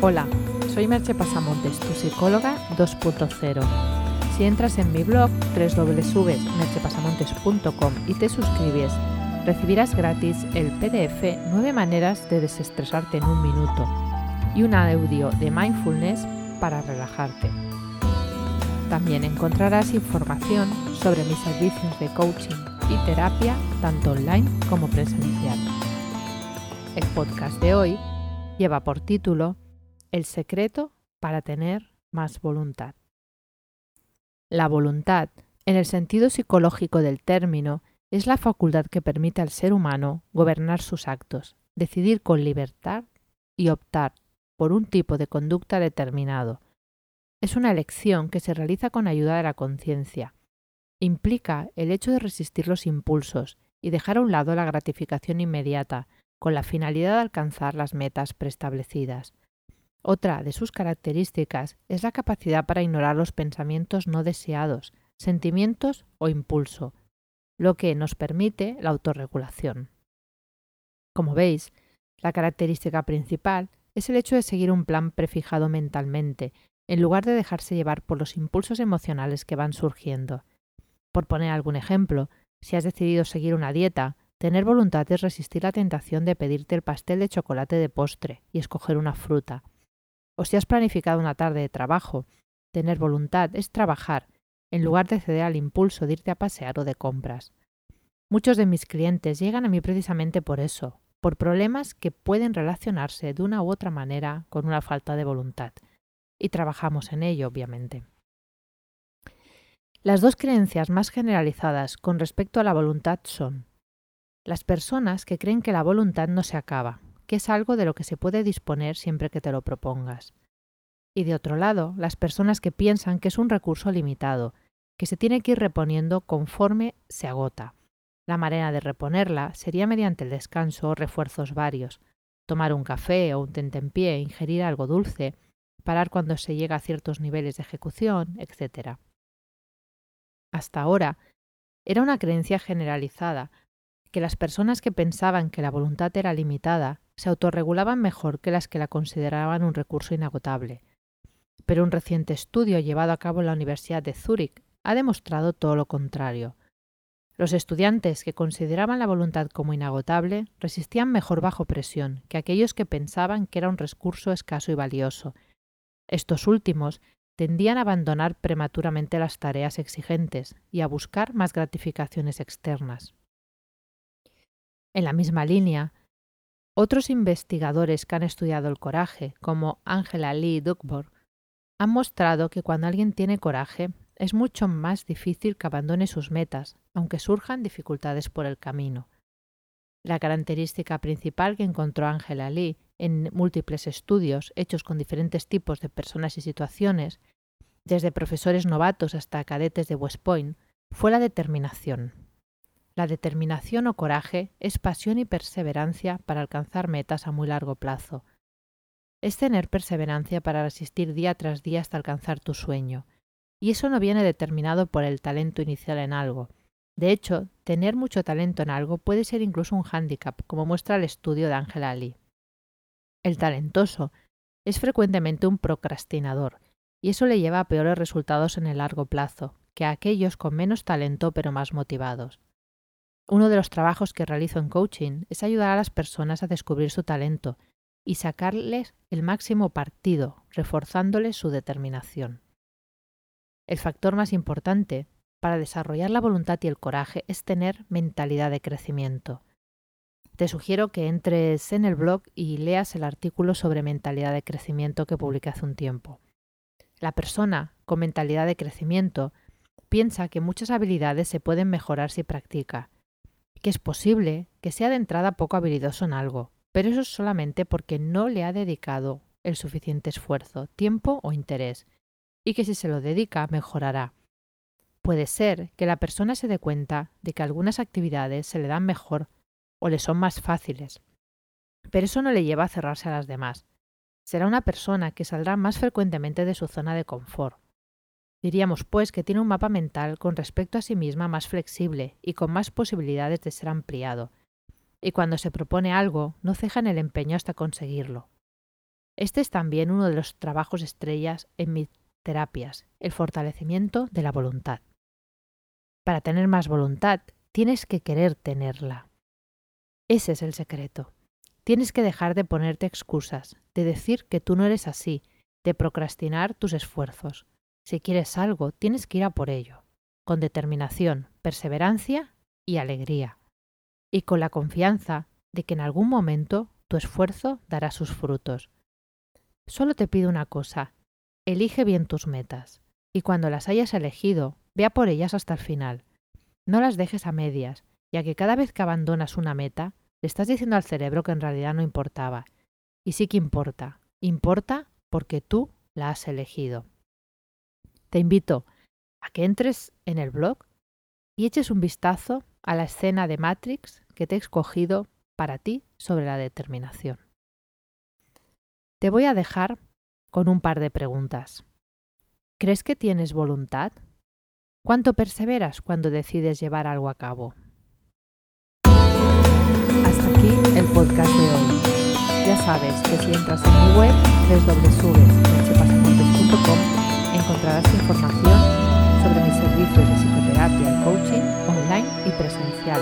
Hola, soy Merche Pasamontes, tu psicóloga 2.0. Si entras en mi blog www.merchepasamontes.com y te suscribes, recibirás gratis el PDF 9 maneras de desestresarte en un minuto y un audio de mindfulness para relajarte. También encontrarás información sobre mis servicios de coaching y terapia tanto online como presencial. El podcast de hoy lleva por título El secreto para tener más voluntad. La voluntad, en el sentido psicológico del término, es la facultad que permite al ser humano gobernar sus actos, decidir con libertad y optar por un tipo de conducta determinado. Es una elección que se realiza con ayuda de la conciencia. Implica el hecho de resistir los impulsos y dejar a un lado la gratificación inmediata, con la finalidad de alcanzar las metas preestablecidas. Otra de sus características es la capacidad para ignorar los pensamientos no deseados, sentimientos o impulso, lo que nos permite la autorregulación. Como veis, la característica principal es el hecho de seguir un plan prefijado mentalmente, en lugar de dejarse llevar por los impulsos emocionales que van surgiendo. Por poner algún ejemplo, si has decidido seguir una dieta, tener voluntad es resistir la tentación de pedirte el pastel de chocolate de postre y escoger una fruta. O si has planificado una tarde de trabajo, tener voluntad es trabajar, en lugar de ceder al impulso de irte a pasear o de compras. Muchos de mis clientes llegan a mí precisamente por eso, por problemas que pueden relacionarse de una u otra manera con una falta de voluntad. Y trabajamos en ello, obviamente. Las dos creencias más generalizadas con respecto a la voluntad son las personas que creen que la voluntad no se acaba, que es algo de lo que se puede disponer siempre que te lo propongas. Y de otro lado, las personas que piensan que es un recurso limitado, que se tiene que ir reponiendo conforme se agota, la manera de reponerla sería mediante el descanso o refuerzos varios, tomar un café o un tentempié, ingerir algo dulce, parar cuando se llega a ciertos niveles de ejecución, etc. Hasta ahora, era una creencia generalizada que las personas que pensaban que la voluntad era limitada se autorregulaban mejor que las que la consideraban un recurso inagotable. Pero un reciente estudio llevado a cabo en la Universidad de Zúrich ha demostrado todo lo contrario. Los estudiantes que consideraban la voluntad como inagotable resistían mejor bajo presión que aquellos que pensaban que era un recurso escaso y valioso. Estos últimos tendían a abandonar prematuramente las tareas exigentes y a buscar más gratificaciones externas. En la misma línea, otros investigadores que han estudiado el coraje, como Angela Lee Duckborg, han mostrado que cuando alguien tiene coraje, es mucho más difícil que abandone sus metas, aunque surjan dificultades por el camino. La característica principal que encontró Angela Lee en múltiples estudios hechos con diferentes tipos de personas y situaciones, desde profesores novatos hasta cadetes de West Point, fue la determinación. La determinación o coraje es pasión y perseverancia para alcanzar metas a muy largo plazo. Es tener perseverancia para resistir día tras día hasta alcanzar tu sueño, y eso no viene determinado por el talento inicial en algo. De hecho, tener mucho talento en algo puede ser incluso un hándicap, como muestra el estudio de Angela Lee. El talentoso es frecuentemente un procrastinador, y eso le lleva a peores resultados en el largo plazo que a aquellos con menos talento pero más motivados. Uno de los trabajos que realizo en coaching es ayudar a las personas a descubrir su talento y sacarles el máximo partido, reforzándoles su determinación. El factor más importante para desarrollar la voluntad y el coraje es tener mentalidad de crecimiento. Te sugiero que entres en el blog y leas el artículo sobre mentalidad de crecimiento que publiqué hace un tiempo. La persona con mentalidad de crecimiento piensa que muchas habilidades se pueden mejorar si practica, que es posible que sea de entrada poco habilidoso en algo, pero eso es solamente porque no le ha dedicado el suficiente esfuerzo, tiempo o interés, y que si se lo dedica mejorará. Puede ser que la persona se dé cuenta de que algunas actividades se le dan mejor o le son más fáciles, pero eso no le lleva a cerrarse a las demás. Será una persona que saldrá más frecuentemente de su zona de confort. Diríamos, pues, que tiene un mapa mental con respecto a sí misma más flexible y con más posibilidades de ser ampliado, y cuando se propone algo no ceja en el empeño hasta conseguirlo. Este es también uno de los trabajos estrellas en mis terapias, el fortalecimiento de la voluntad. Para tener más voluntad, tienes que querer tenerla. Ese es el secreto. Tienes que dejar de ponerte excusas, de decir que tú no eres así, de procrastinar tus esfuerzos. Si quieres algo, tienes que ir a por ello, con determinación, perseverancia y alegría, y con la confianza de que en algún momento tu esfuerzo dará sus frutos. Solo te pido una cosa, elige bien tus metas, y cuando las hayas elegido, vea por ellas hasta el final. No las dejes a medias, ya que cada vez que abandonas una meta, le estás diciendo al cerebro que en realidad no importaba. Y sí que importa. Importa porque tú la has elegido. Te invito a que entres en el blog y eches un vistazo a la escena de Matrix que te he escogido para ti sobre la determinación. Te voy a dejar con un par de preguntas. ¿Crees que tienes voluntad? ¿Cuánto perseveras cuando decides llevar algo a cabo? el podcast de hoy. Ya sabes que si entras en mi web www.mechepasamontes.com encontrarás información sobre mis servicios de psicoterapia y coaching online y presencial,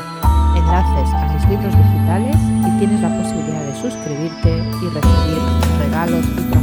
enlaces a mis libros digitales y tienes la posibilidad de suscribirte y recibir regalos y.